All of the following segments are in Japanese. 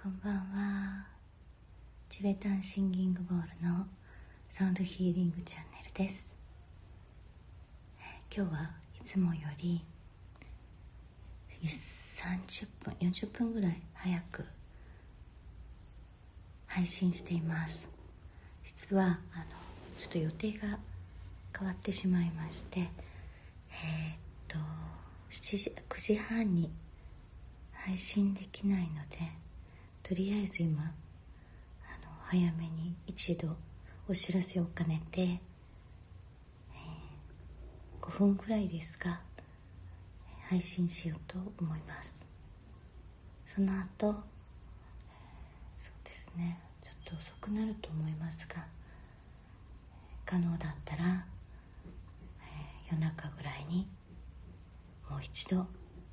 こんばんは。チベタンシンギングボールのサウンドヒーリングチャンネルです。今日はいつもより30分40分ぐらい早く配信しています。実はあのちょっと予定が変わってしまいましてえー、っと7時9時半に配信できないのでとりあえず今あの早めに一度お知らせを兼ねて、えー、5分くらいですが配信しようと思います。その後、そうですねちょっと遅くなると思いますが可能だったら、えー、夜中ぐらいにもう一度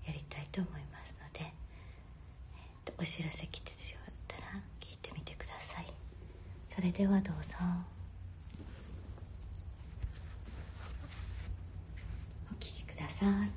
やりたいと思いますので、えー、お知らせ来てしまったら聞いてみてください。それではどうぞ。お聴きください。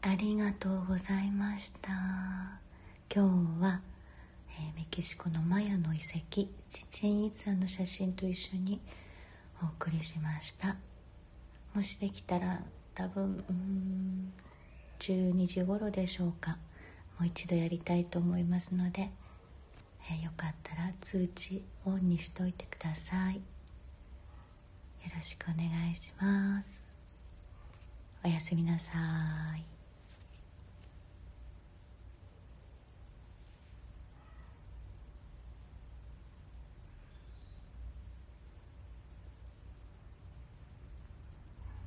ありがとうございました。今日は、えー、メキシコのマヤの遺跡チチェンイツァの写真と一緒にお送りしました。もしできたら多分うん12時頃でしょうか。もう一度やりたいと思いますので、えー、よかったら通知オンにしといてください。よろしくお願いします。おやすみなさい。